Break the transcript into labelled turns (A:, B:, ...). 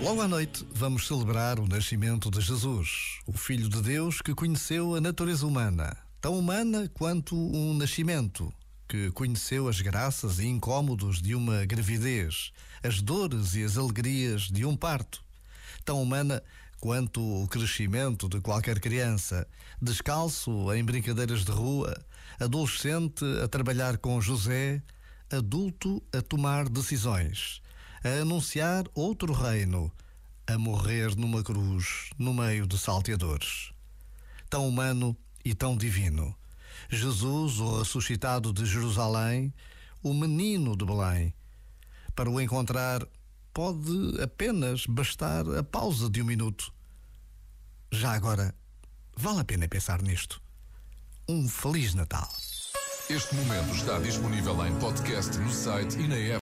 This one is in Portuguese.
A: Logo à noite, vamos celebrar o nascimento de Jesus, o Filho de Deus que conheceu a natureza humana, tão humana quanto um nascimento, que conheceu as graças e incômodos de uma gravidez, as dores e as alegrias de um parto, tão humana quanto o crescimento de qualquer criança, descalço em brincadeiras de rua, adolescente a trabalhar com José, adulto a tomar decisões a anunciar outro reino, a morrer numa cruz no meio de salteadores. Tão humano e tão divino. Jesus, o ressuscitado de Jerusalém, o menino de Belém. Para o encontrar, pode apenas bastar a pausa de um minuto. Já agora, vale a pena pensar nisto. Um Feliz Natal.
B: Este momento está disponível em podcast no site e na app.